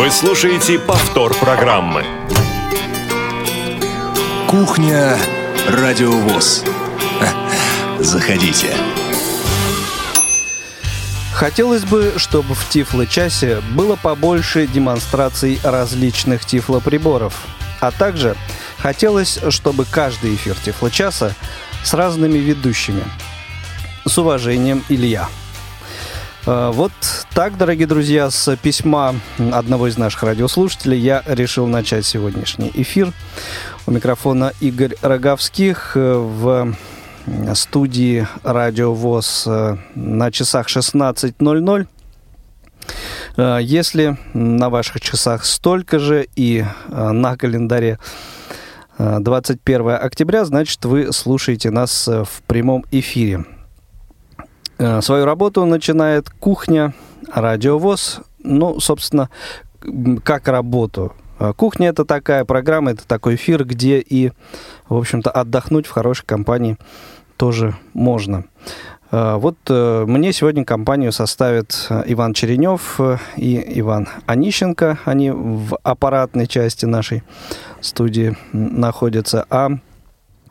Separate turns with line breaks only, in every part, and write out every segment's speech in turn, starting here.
Вы слушаете повтор программы.
Кухня Радиовоз. Заходите.
Хотелось бы, чтобы в Тифло-часе было побольше демонстраций различных тифлоприборов. А также хотелось, чтобы каждый эфир Тифло-часа с разными ведущими. С уважением, Илья. А, вот так, дорогие друзья, с письма одного из наших радиослушателей я решил начать сегодняшний эфир. У микрофона Игорь Роговских э, в студии Радио ВОЗ э, на часах 16.00. Э, если на ваших часах столько же и на календаре 21 октября, значит, вы слушаете нас в прямом эфире. Свою работу начинает кухня радиовоз, ну, собственно, как работу. А, кухня это такая программа, это такой эфир, где и, в общем-то, отдохнуть в хорошей компании тоже можно. А, вот э, мне сегодня компанию составят э, Иван Черенев э, и Иван Онищенко. Они в аппаратной части нашей студии находятся. А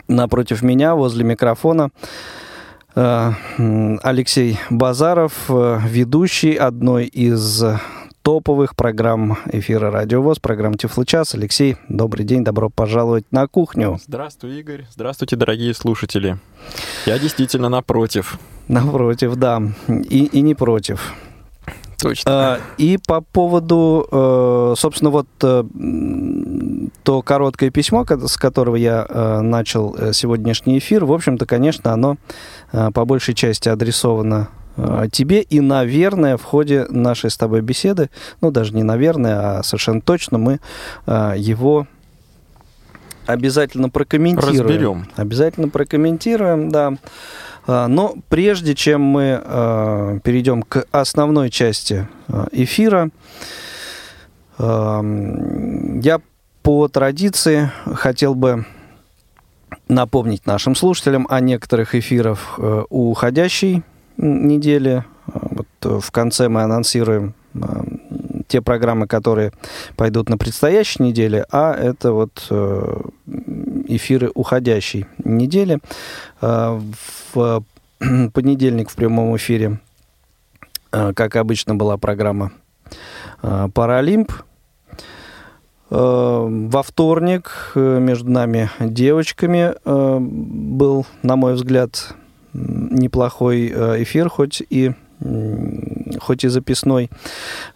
напротив меня, возле микрофона, Э, Алексей Базаров, э, ведущий одной из топовых программ эфира «Радио ВОЗ», программ «Тифлочас». Алексей, добрый день, добро пожаловать на кухню.
Здравствуй, Игорь. Здравствуйте, дорогие слушатели. Я действительно напротив.
Напротив, да. И, и не против.
Точно.
А, и по поводу, э, собственно, вот э, то короткое письмо, с которого я э, начал сегодняшний эфир, в общем-то, конечно, оно по большей части адресовано тебе. И, наверное, в ходе нашей с тобой беседы, ну, даже не наверное, а совершенно точно мы его обязательно прокомментируем.
Разберем.
Обязательно прокомментируем, да. Но прежде чем мы перейдем к основной части эфира, я по традиции хотел бы напомнить нашим слушателям о некоторых эфирах уходящей недели. Вот в конце мы анонсируем те программы, которые пойдут на предстоящей неделе, а это вот э, эфиры уходящей недели. Э, в понедельник в прямом эфире, э, как обычно, была программа «Паралимп». Во вторник между нами девочками был, на мой взгляд, неплохой эфир, хоть и хоть и записной.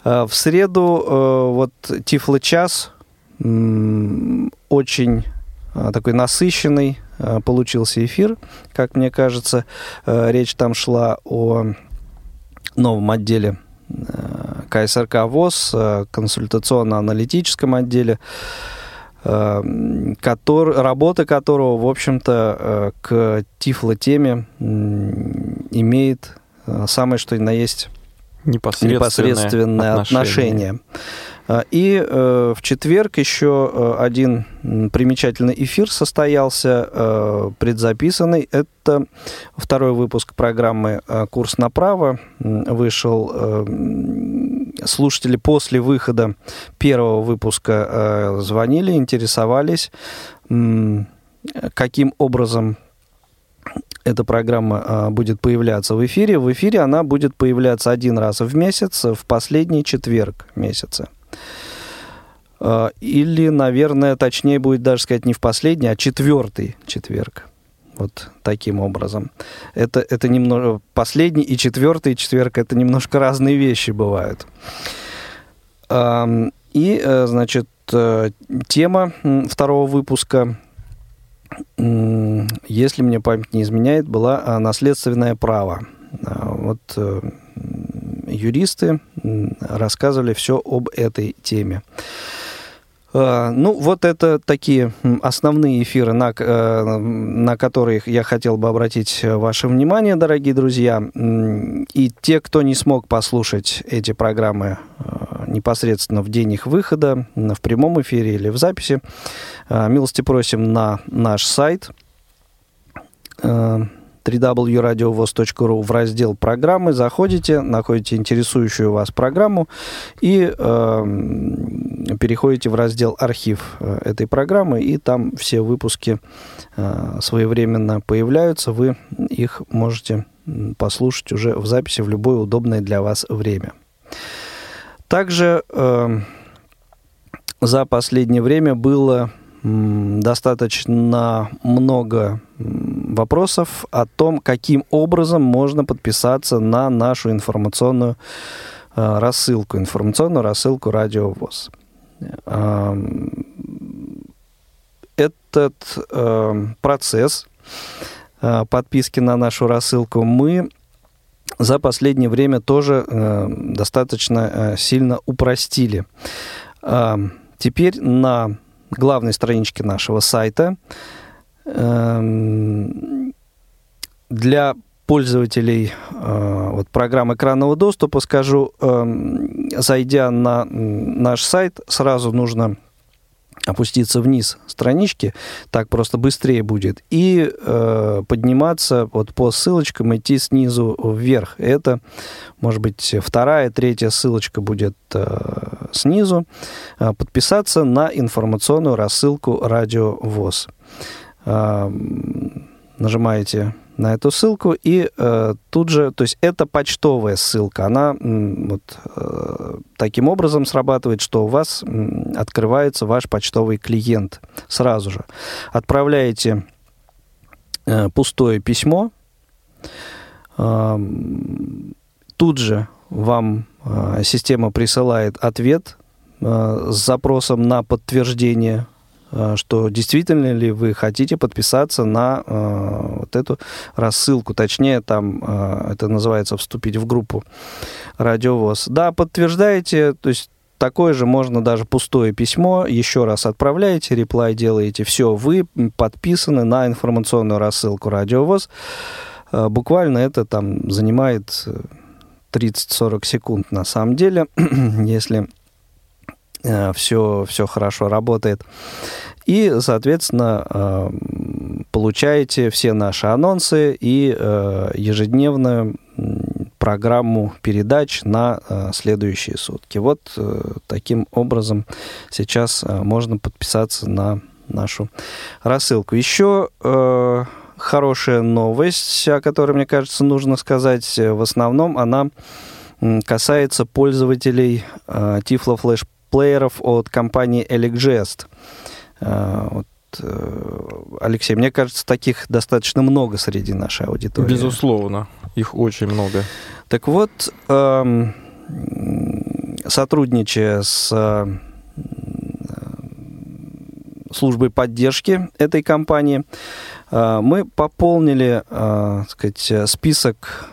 В среду вот Тифло час очень такой насыщенный получился эфир, как мне кажется. Речь там шла о новом отделе КСРК ВОЗ, консультационно-аналитическом отделе, который, работа которого, в общем-то, к тифло-теме имеет самое что ни на есть
непосредственное,
непосредственное отношение. отношение. И э, в четверг еще э, один примечательный эфир состоялся, э, предзаписанный. Это второй выпуск программы «Курс направо». Вышел слушатели после выхода первого выпуска звонили, интересовались, каким образом эта программа будет появляться в эфире. В эфире она будет появляться один раз в месяц, в последний четверг месяца. А, или, наверное, точнее будет даже сказать не в последний, а четвертый четверг. Вот таким образом. Это, это немного... Последний и четвертый четверг — это немножко разные вещи бывают. И, э, значит, э, тема второго выпуска, если мне память не изменяет, была а, наследственное право. А, вот э, юристы рассказывали все об этой теме. А, ну, вот это такие основные эфиры, на, э, на которые я хотел бы обратить ваше внимание, дорогие друзья. И те, кто не смог послушать эти программы э, непосредственно в день их выхода, в прямом эфире или в записи, э, милости просим на наш сайт www.radiovoz.ru в раздел программы, заходите, находите интересующую вас программу и э, переходите в раздел архив э, этой программы, и там все выпуски э, своевременно появляются, вы их можете послушать уже в записи в любое удобное для вас время. Также э, за последнее время было достаточно много вопросов о том, каким образом можно подписаться на нашу информационную э, рассылку, информационную рассылку Радио ВОЗ. Этот э, процесс э, подписки на нашу рассылку мы за последнее время тоже достаточно сильно упростили. Теперь на главной страничке нашего сайта. Эм, для пользователей э, вот, программ экранного доступа скажу, эм, зайдя на наш сайт, сразу нужно опуститься вниз странички, так просто быстрее будет, и э, подниматься вот по ссылочкам, идти снизу вверх. Это, может быть, вторая, третья ссылочка будет э, снизу. Э, подписаться на информационную рассылку Радио ВОЗ. Нажимаете на эту ссылку, и э, тут же, то есть это почтовая ссылка, она вот э, таким образом срабатывает, что у вас э, открывается ваш почтовый клиент сразу же. Отправляете э, пустое письмо, э, тут же вам э, система присылает ответ э, с запросом на подтверждение что действительно ли вы хотите подписаться на э, вот эту рассылку, точнее, там э, это называется вступить в группу Радиовоз. Да, подтверждаете, то есть такое же можно даже пустое письмо, еще раз отправляете, реплай делаете, все, вы подписаны на информационную рассылку Радиовоз. Э, буквально это там занимает 30-40 секунд на самом деле, если все, э, все хорошо работает. И, соответственно, э, получаете все наши анонсы и э, ежедневную программу передач на следующие сутки. Вот таким образом сейчас можно подписаться на нашу рассылку. Еще хорошая новость, о которой, мне кажется, нужно сказать в основном, она касается пользователей Tiflo Flash плееров от компании Elegest. Вот, э, Алексей, мне кажется, таких достаточно много среди нашей аудитории.
Безусловно, их очень много.
Так вот, эм, сотрудничая с э, службой поддержки этой компании, э, мы пополнили, так сказать, список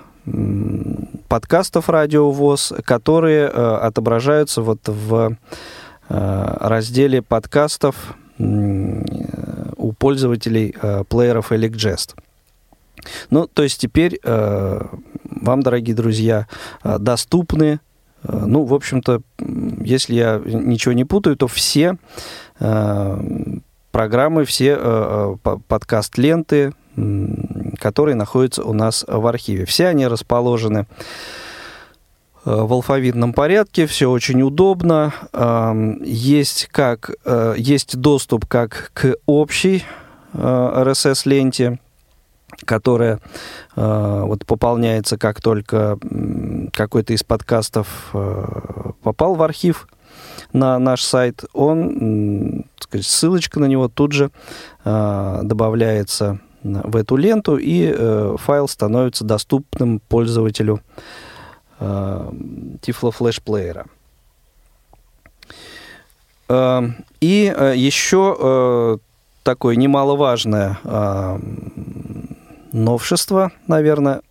подкастов Радио ВОЗ, которые э, отображаются вот в э, разделе подкастов у пользователей э, плееров Elecgest. Ну, то есть теперь вам, дорогие друзья, доступны, ну, в общем-то, если я ничего не путаю, то все программы, все подкаст-ленты, которые находятся у нас в архиве. Все они расположены э, в алфавитном порядке, все очень удобно. Есть, как, э, есть доступ как к общей RSS-ленте, э, которая вот сказать, как только какой-то из подкастов попал в архив на наш сайт, он, сказать, ссылочка на него тут же добавляется в эту ленту, и э, файл становится доступным пользователю э, Tiflo Flash плеера. Э, и э, еще э, такое немаловажное э, новшество, наверное,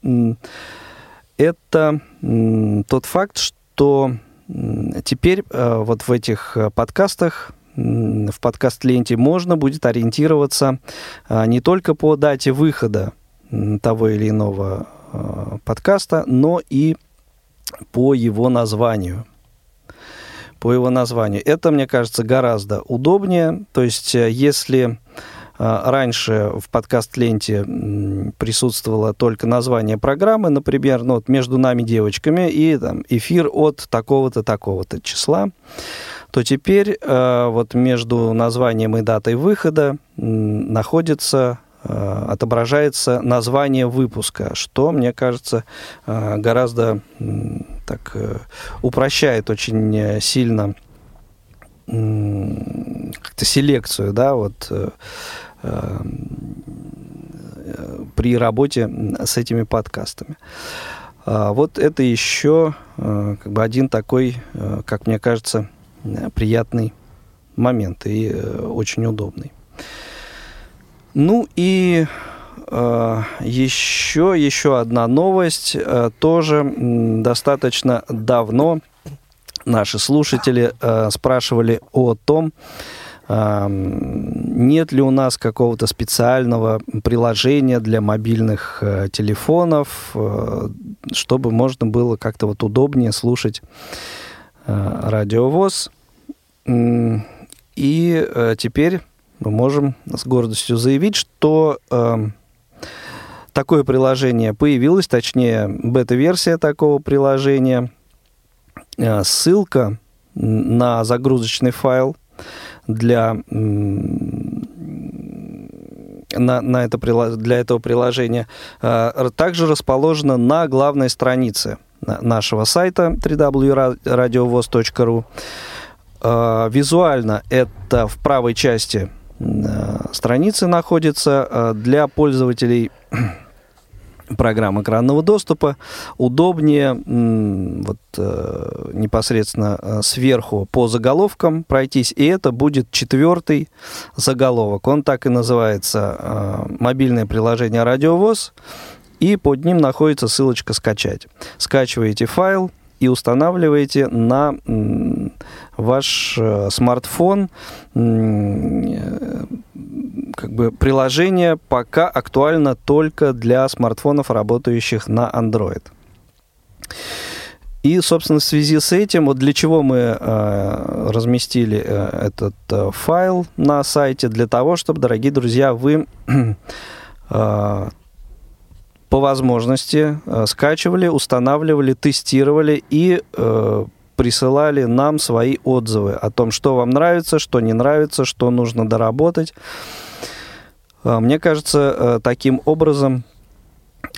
это э, тот факт, что теперь э, вот в этих э, подкастах в подкаст-ленте можно будет ориентироваться а, не только по дате выхода того или иного а, подкаста, но и по его названию. По его названию. Это, мне кажется, гораздо удобнее. То есть, э, если раньше в подкаст-ленте присутствовало только название программы, например, ну, вот между нами девочками и там, эфир от такого-то, такого-то числа, то теперь вот между названием и датой выхода находится отображается название выпуска, что, мне кажется, гораздо так упрощает очень сильно как-то селекцию, да, вот э, э, при работе с этими подкастами. А вот это еще э, как бы один такой, как мне кажется, приятный момент и очень удобный. Ну и еще, еще одна новость, тоже достаточно давно наши слушатели э, спрашивали о том, э, нет ли у нас какого-то специального приложения для мобильных э, телефонов, э, чтобы можно было как-то вот удобнее слушать э, радиовоз. И э, теперь мы можем с гордостью заявить, что э, такое приложение появилось, точнее, бета-версия такого приложения – Э, ссылка на загрузочный файл для, на, на это, для этого приложения э, также расположена на главной странице нашего сайта www.radiovoz.ru. Э, визуально это в правой части страницы находится для пользователей программ экранного доступа удобнее вот, э, непосредственно э, сверху по заголовкам пройтись, и это будет четвертый заголовок. Он так и называется э, «Мобильное приложение «Радиовоз», и под ним находится ссылочка «Скачать». Скачиваете файл, и устанавливаете на ваш э, смартфон как бы приложение пока актуально только для смартфонов, работающих на Android. И, собственно, в связи с этим, вот для чего мы э, разместили э, этот э, файл на сайте, для того, чтобы, дорогие друзья, вы э, по возможности э, скачивали, устанавливали, тестировали и э, присылали нам свои отзывы о том, что вам нравится, что не нравится, что нужно доработать. Э, мне кажется, э, таким образом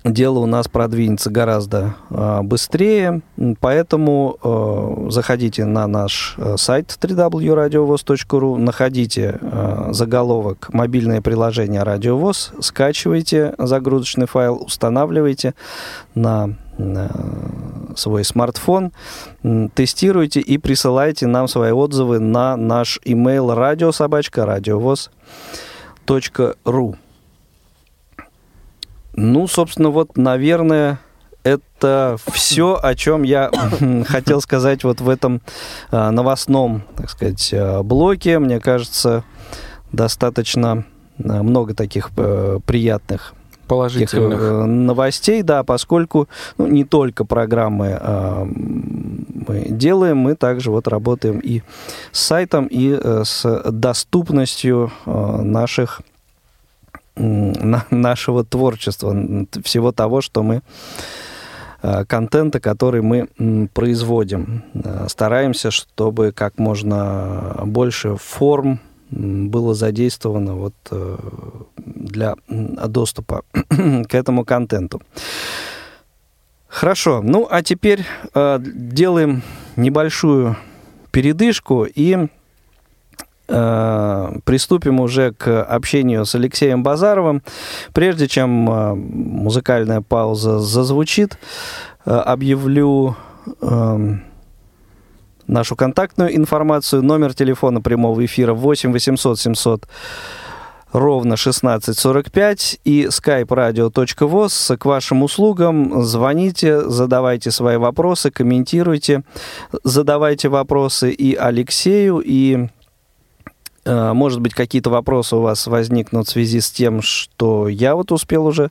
дело у нас продвинется гораздо э, быстрее, поэтому э, заходите на наш э, сайт www.radiovoz.ru, находите э, заголовок «Мобильное приложение Радиовоз», скачивайте загрузочный файл, устанавливайте на свой смартфон, тестируйте и присылайте нам свои отзывы на наш email радиособачка радиовоз.ру. Ну, собственно, вот, наверное, это все, о чем я хотел сказать вот в этом а, новостном, так сказать, а, блоке. Мне кажется, достаточно а, много таких э, приятных
положительных
э, новостей, да, поскольку ну, не только программы э, мы делаем, мы также вот работаем и с сайтом, и э, с доступностью э, наших нашего творчества, всего того, что мы э, контента, который мы производим. Э, стараемся, чтобы как можно больше форм было задействовано вот э, для доступа к этому контенту. Хорошо, ну а теперь делаем небольшую передышку и Э, приступим уже к общению с Алексеем Базаровым. Прежде чем э, музыкальная пауза зазвучит, э, объявлю нашу контактную информацию. Номер телефона прямого эфира 8 800 700 ровно 1645 и skype-radio.voz к вашим услугам. Звоните, задавайте свои вопросы, комментируйте, задавайте вопросы и Алексею, и Э, может быть, какие-то вопросы у вас возникнут в связи с тем, что я вот успел уже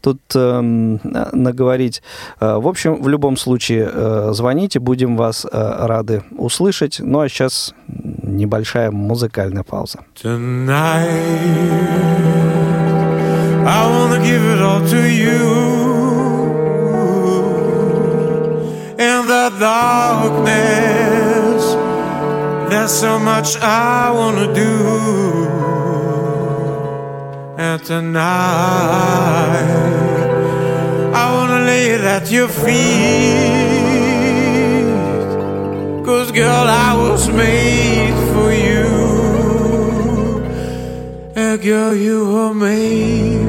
тут э, наговорить. Э, в общем, в любом случае, э, звоните, будем вас э, рады услышать. Ну а сейчас небольшая музыкальная пауза.
Tonight, there's so much I wanna do. And tonight, I wanna lay it at your feet. Cause girl, I was made for you. And girl, you were made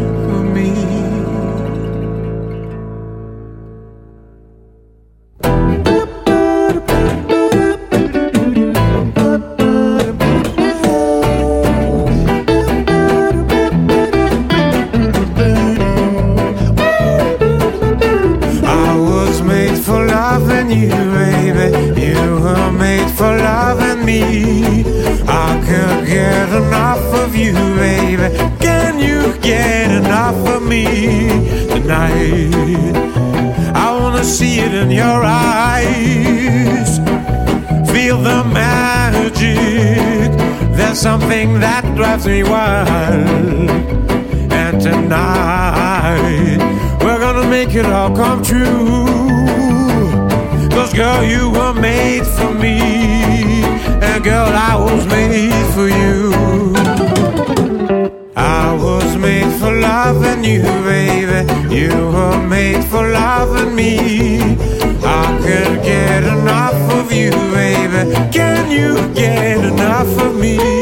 you, baby. You were made for loving me. I can't get enough of you, baby. Can you get enough of me tonight? I wanna see it in your eyes. Feel the magic. There's something that drives me wild. And tonight, we're gonna make it all come true. Girl, you were made for me. And girl, I was made for you. I was made for loving you, baby. You were made for loving me. I can't get enough of you, baby. Can you get enough of me?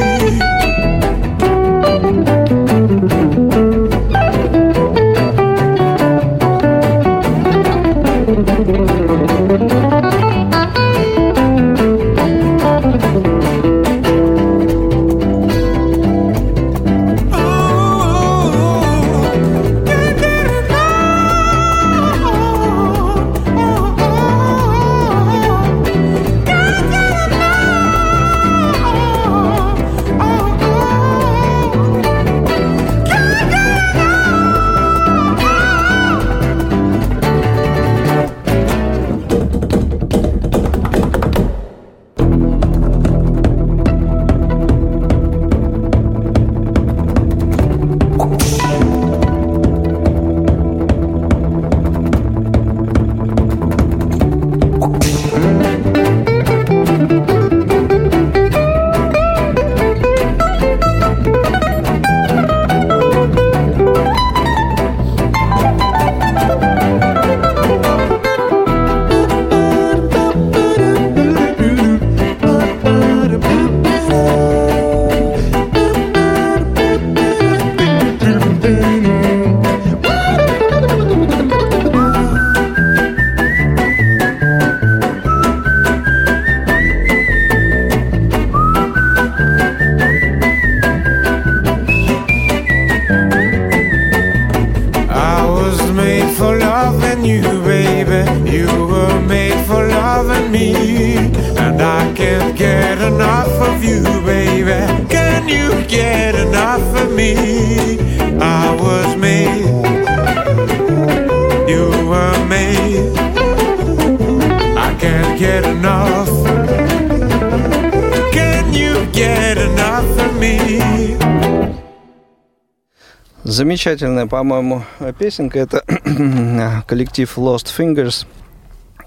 Замечательная, по-моему, песенка. Это коллектив Lost Fingers.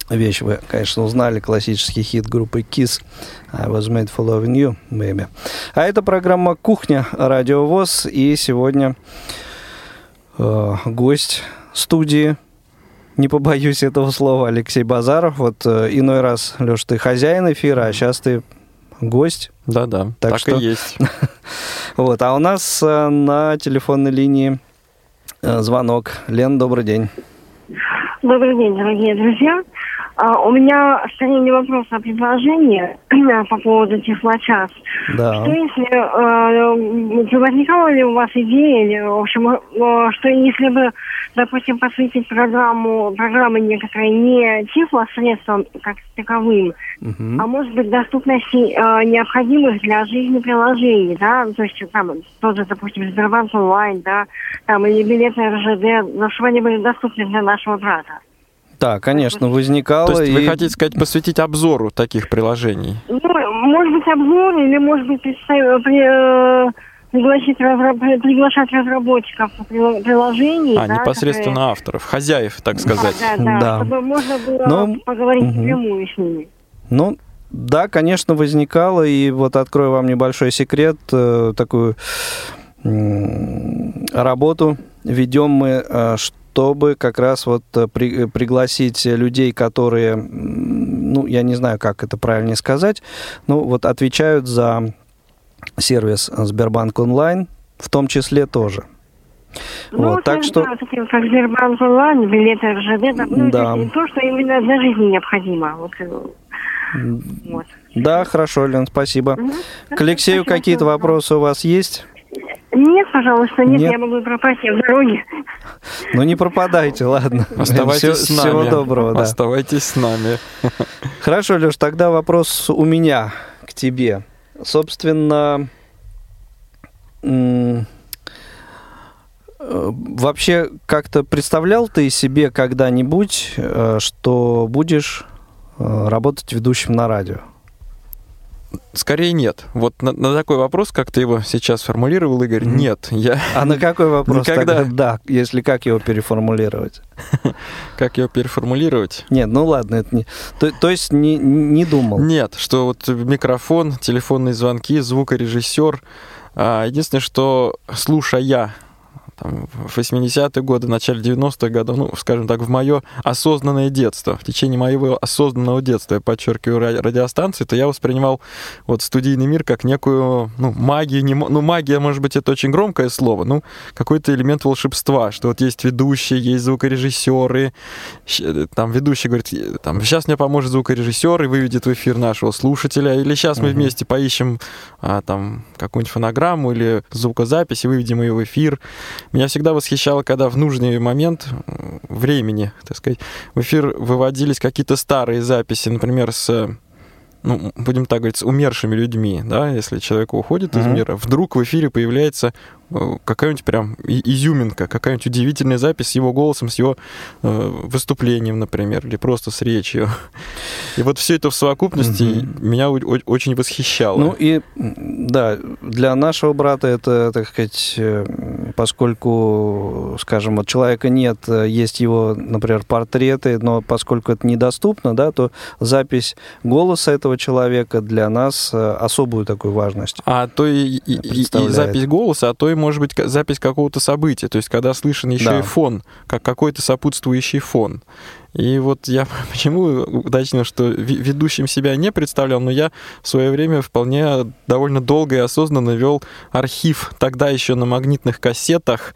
Вещь вы, конечно, узнали. Классический хит группы Kiss. I was made for loving you, baby. А это программа «Кухня. Радио ВОЗ». И сегодня э, гость студии, не побоюсь этого слова, Алексей Базаров. Вот э, иной раз, Леш, ты хозяин эфира, а сейчас ты гость.
Да-да,
Так
так,
что-
и есть.
Вот, а у нас э, на телефонной линии э, звонок. Лен, добрый день.
Добрый день, дорогие друзья. А, у меня скорее не вопрос, а предложение по поводу Тифлочас.
Да.
Что если, э, возникала ли у вас идея, или, в общем, э, что если бы, допустим, посвятить программу, программы некоторые не Тифло-средствам как таковым,
Мгм.
а может быть доступности э, необходимых для жизни приложений, да, то есть там тоже, допустим, Сбербанк онлайн, да, там или билеты РЖД, но чтобы они были доступны для нашего брата.
Да, конечно, возникало.
То есть вы
и-
хотите сказать посвятить обзору таких приложений?
Ну, может быть, обзор или, может быть, э, пригласить разра- при- приглашать разработчиков прил- приложений.
А,
да,
непосредственно авторов, хозяев, так сказать.
которые- Да, да,
Да.
чтобы можно было
Ну,
поговорить напрямую с ними.
Ну, да, конечно, возникало, и вот открою вам небольшой секрет, э, такую работу ведем мы, э, чтобы как раз вот э, при- э, пригласить людей, которые, ну, я не знаю, как это правильно сказать, ну, вот отвечают за сервис Сбербанк онлайн, в том числе тоже.
Ну,
вот, так что...
как Сбербанк онлайн, билеты РЖД, ну,
Да.
то, что именно для жизни необходимо. Вот, э, вот.
Да, хорошо, Лен, спасибо.
Мгм.
К Алексею какие-то вопросы у вас есть?
Нет, пожалуйста, нет,
Нет?
я могу пропасть, я в дороге.
Ну, не пропадайте, ладно.
Оставайтесь
Всё-
с нами.
Всего доброго, да.
Оставайтесь с нами.
Хорошо, Леш, тогда вопрос у меня к тебе. Собственно, э, вообще как-то представлял ты себе когда-нибудь, э, что будешь э, работать ведущим на радио?
Скорее нет. Вот на, на такой вопрос, как ты его сейчас формулировал, Игорь,
Мгм.
нет. Я
А на какой вопрос
Никогда.
тогда да, если как его переформулировать?
как ее переформулировать?
Нет, ну ладно, это не... То, то есть не, не думал?
Нет, что вот микрофон, телефонные звонки, звукорежиссер. А, Единственное, что слушая там, в 80-е годы, в начале 90-х годов, ну, скажем так, в мое осознанное детство, в течение моего осознанного детства, я подчеркиваю, ра- радиостанции, то я воспринимал вот студийный мир как некую, ну, магию, не, ну, магия, может быть, это очень громкое слово, ну, какой-то элемент волшебства, что вот есть ведущие, есть звукорежиссеры, щ- там ведущий говорит, «Э, там, сейчас мне поможет звукорежиссер и выведет в эфир нашего слушателя, или сейчас мы вместе поищем а, там какую-нибудь фонограмму или звукозапись и выведем ее в эфир. Меня всегда восхищало, когда в нужный момент м, времени, так сказать, в эфир выводились какие-то старые записи, например, с ну, будем так говорить, с умершими людьми, да, если человек уходит из
Мгм.
мира, вдруг в эфире появляется э, какая-нибудь прям изюминка, какая-нибудь удивительная запись с его голосом, с его э, выступлением, например, или просто с речью. И вот все это в совокупности
Мгм.
меня очень восхищало.
Ну и да, для нашего брата это, так сказать, э, поскольку, скажем, от человека нет, э, есть его, например, портреты, но поскольку это недоступно, да, то запись голоса этого человека для нас э, особую такую важность.
А то и, и- и- запись голоса, а то и, может быть, запись какого-то события. То есть, когда слышен еще
Да.
и фон, как какой-то сопутствующий фон. И вот я почему уточнил, что ведущим себя не представлял, но я в свое время вполне довольно долго и осознанно вел архив тогда еще на магнитных кассетах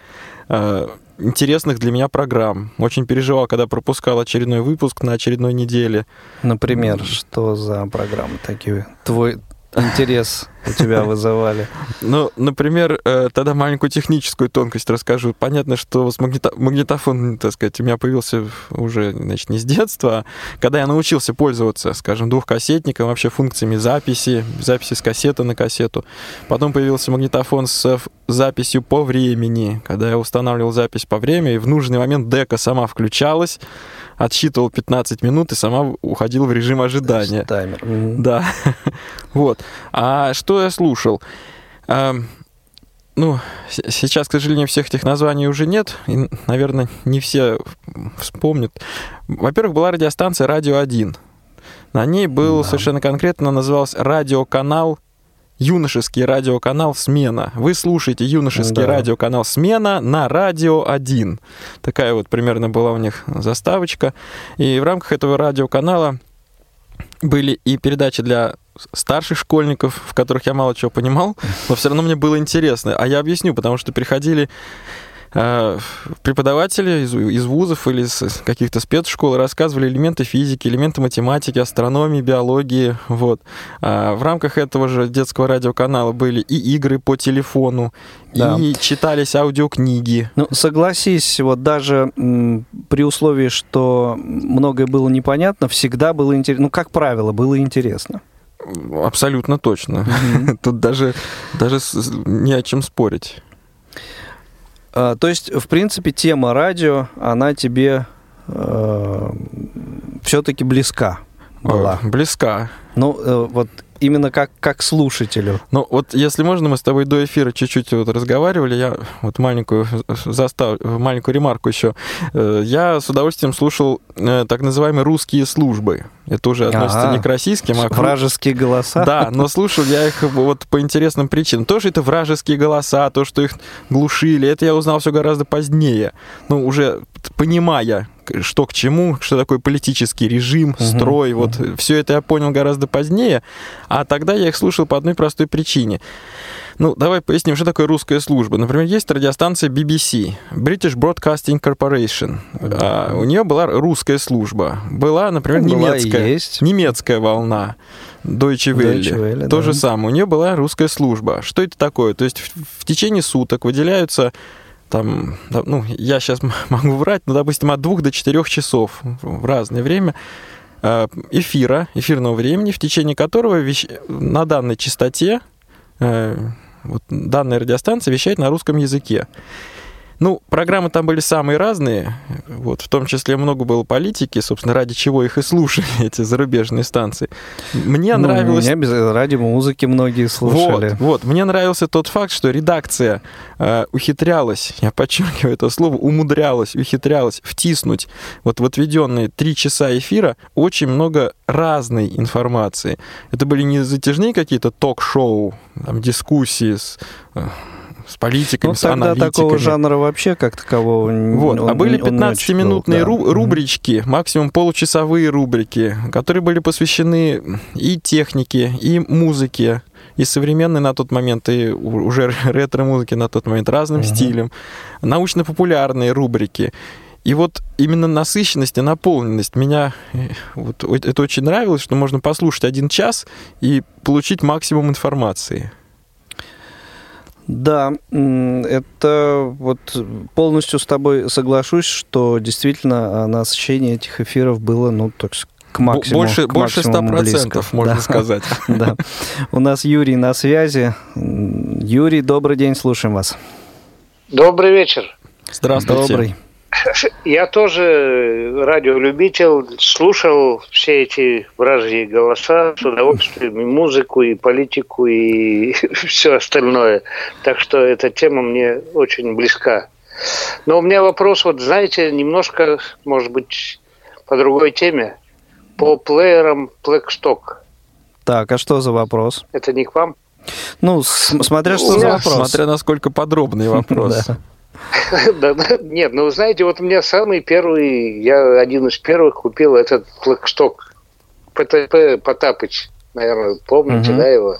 э, интересных для меня программ. Очень переживал, когда пропускал очередной выпуск на очередной неделе.
Например, что за программы такие? Твой интерес у тебя вызывали?
Ну, например, э, тогда маленькую техническую тонкость расскажу. Понятно, что с магнито- магнитофон, так сказать, у меня появился уже, значит, не с детства, а когда я научился пользоваться, скажем, двухкассетником, вообще функциями записи, записи с кассеты на кассету. Потом появился магнитофон с записью по времени, когда я устанавливал запись по времени, и в нужный момент дека сама включалась, отсчитывал 15 минут и сама уходила в режим ожидания.
Таймер.
Да. вот. А что я слушал? Ам, ну, сейчас, к сожалению, всех этих названий уже нет. И, наверное, не все вспомнят. Во-первых, была радиостанция «Радио 1». На ней был
Да.
совершенно конкретно, назывался радиоканал юношеский радиоканал «Смена». Вы слушаете юношеский
Да.
радиоканал «Смена» на «Радио 1». Такая вот примерно была у них заставочка. И в рамках этого радиоканала были и передачи для старших школьников, в которых я мало чего понимал, но все равно мне было интересно. А я объясню, потому что приходили э, преподаватели из, из вузов или из каких-то спецшкол рассказывали элементы физики, элементы математики, астрономии, биологии. Вот. А в рамках этого же детского радиоканала были и игры по телефону,
Да.
и читались аудиокниги.
Ну, согласись, вот даже м, при условии, что многое было непонятно, всегда было интересно. Ну, как правило, было интересно.
Абсолютно точно. Тут даже, даже не о чем спорить.
А, то есть, в принципе, тема радио, она тебе все-таки близка была.
Э, Близка.
Ну, э, вот именно как, как слушателю.
Ну, вот если можно, мы с тобой до эфира чуть-чуть вот разговаривали, я вот маленькую застав... маленькую ремарку еще. Э, Я с удовольствием слушал э, так называемые русские службы. Это уже относится
Ага.
не к российским, а к
Вражеские голоса.
Да, но слушал я их вот по интересным причинам. Тоже это вражеские голоса, то, что их глушили, это я узнал все гораздо позднее. Ну, уже понимая, что к чему, что такое политический режим, строй, вот все это я понял гораздо позднее, а тогда я их слушал по одной простой причине. Ну, давай поясним, что такое русская служба. Например, есть радиостанция BBC, British Broadcasting Corporation. А, у нее была русская служба. Была, например,
Ну, была
немецкая.
есть.
Немецкая волна. Deutsche Welle.
Deutsche Welle,
То
да.
же самое. У нее была русская служба. Что это такое? То есть в, в течение суток выделяются там, ну, я сейчас могу врать, но, допустим, от двух до четырех часов в разное время э, эфира, эфирного времени, в течение которого вещ- на данной частоте э, вот данная радиостанция вещает на русском языке. Ну, программы там были самые разные, вот, в том числе много было политики, собственно, ради чего их и слушали, эти зарубежные станции. Мне
Ну,
нравилось...
меня без ради музыки многие слушали.
Вот, вот. Мне нравился тот факт, что редакция э, ухитрялась, я подчеркиваю это слово, умудрялась, ухитрялась втиснуть вот в отведенные три часа эфира очень много разной информации. Это были не затяжные какие-то ток-шоу, там, дискуссии с, э, с политиками,
Ну,
с
тогда такого жанра вообще как такового
Вот.
он-
а были
он не очень
15-минутные
был, да.
ру- рубрички, максимум получасовые рубрики, которые были посвящены и технике, и музыке, и современной на тот момент, и уже ретро-музыки на тот момент, разным стилям, научно-популярные рубрики. И вот именно насыщенность и наполненность меня э, вот, это очень нравилось, что можно послушать один час и получить максимум информации.
Да, это вот полностью с тобой соглашусь, что действительно а, насыщение этих эфиров было, ну, так к максимуму.
больше,
к
больше 100%,
максимуму близко.
можно
Да.
сказать.
Да. У нас Юрий на связи. Юрий, добрый день, слушаем вас.
Добрый вечер.
Здравствуйте.
Добрый.
Я тоже радиолюбитель, слушал все эти вражьи голоса с удовольствием, и музыку, и политику, и все остальное. Так что эта тема мне очень близка. Но у меня вопрос, вот знаете, немножко, может быть, по другой теме. По плеерам Blackstock.
Так, а что за вопрос?
Это не к вам?
Ну, смотря что
У
за вопрос.
Смотря насколько подробный вопрос.
Да.
Да. Нет, ну, знаете, вот у меня самый первый, я один из первых купил этот флагшток ПТП Потапыч, наверное, помните, да, его?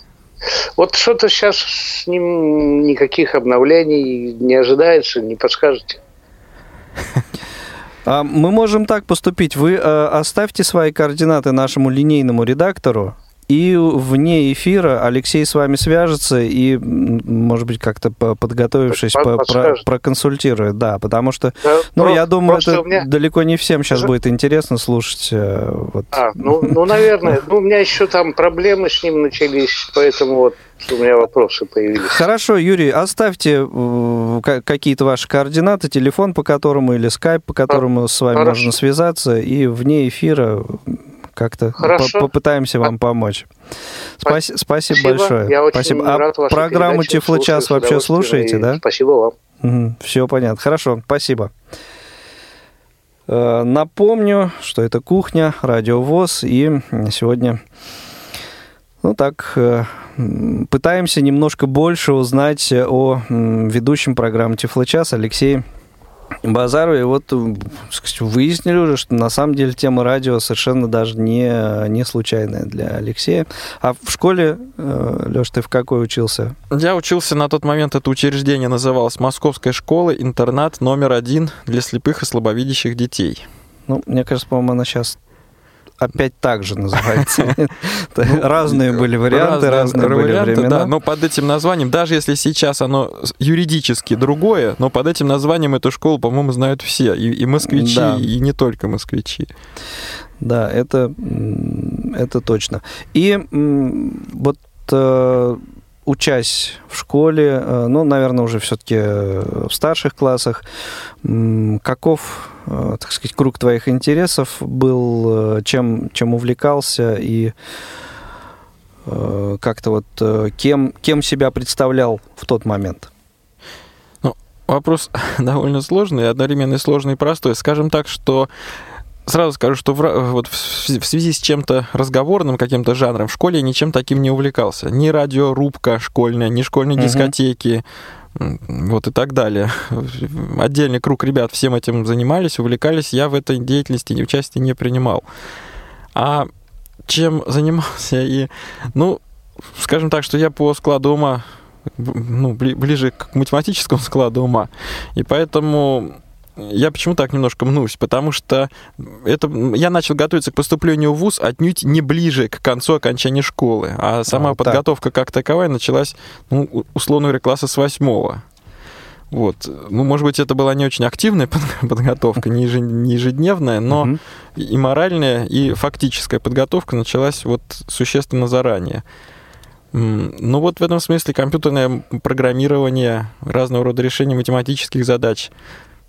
Вот что-то сейчас с ним никаких обновлений не ожидается, не подскажете?
А мы можем так поступить. Вы э, оставьте свои координаты нашему линейному редактору, и вне эфира Алексей с вами свяжется и, может быть, как-то по- подготовившись,
Под-
по- про- проконсультирует. Да, потому что,
Да,
ну,
про-
я думаю, это
меня-
далеко не всем сейчас
Ж-
будет интересно слушать. э, Вот.
А, ну, ну, наверное. Ну, у меня еще там проблемы с ним начались, поэтому вот у меня вопросы появились.
Хорошо, Юрий, оставьте э, ка- какие-то ваши координаты, телефон, по которому или скайп, по которому с вами
Хорошо.
можно связаться, и вне эфира как-то
Хорошо.
по- попытаемся вам помочь. Спаси- спасибо,
Спасибо.
большое.
Я очень
спасибо. А
рад вашей
программу
передаче,
Тифло-час
слушаю с
вообще слушаете, да?
Спасибо вам.
Все понятно. Хорошо, спасибо. Э, Напомню, что это кухня, радио ВОЗ, и сегодня, ну так, э, пытаемся немножко больше узнать о ведущем программы Тифлочас Алексее Базарове. И вот сказать, выяснили уже, что на самом деле тема радио совершенно даже не, не случайная для Алексея. А в школе, Леш, ты в какой учился?
Я учился на тот момент, это учреждение называлось Московская школа, интернат номер один для слепых и слабовидящих детей.
Ну, мне кажется, по-моему, она сейчас опять так же называется. Разные были варианты, разные были времена.
но под этим названием, даже если сейчас оно юридически другое, но под этим названием эту школу, по-моему, знают все, и, москвичи, и не только москвичи.
Да, это, это точно. И вот э, учась в школе, э, ну, наверное, уже все-таки в старших классах, каков, э, так сказать, круг твоих интересов был, э, чем, чем увлекался и э, как-то вот э, кем, кем себя представлял в тот момент?
Вопрос довольно сложный, одновременно сложный и простой. Скажем так, что Сразу скажу, что в, вот в связи с чем-то разговорным, каким-то жанром, в школе я ничем таким не увлекался. Ни радиорубка школьная, ни школьные угу. дискотеки, вот и так далее. Отдельный круг ребят всем этим занимались, увлекались. Я в этой деятельности участия не принимал. А чем занимался и... Ну, скажем так, что я по складу ума ну, ближе к математическому складу ума. И поэтому я почему так немножко мнусь? Потому что это, я начал готовиться к поступлению в ВУЗ отнюдь не ближе к концу окончания школы, а сама а, подготовка так. как таковая началась, ну, условно говоря, класса с восьмого. Вот. Ну, может быть, это была не очень активная подготовка, не ежедневная, но угу. и моральная, и фактическая подготовка началась вот существенно заранее. Ну вот в этом смысле компьютерное программирование, разного рода решения математических задач,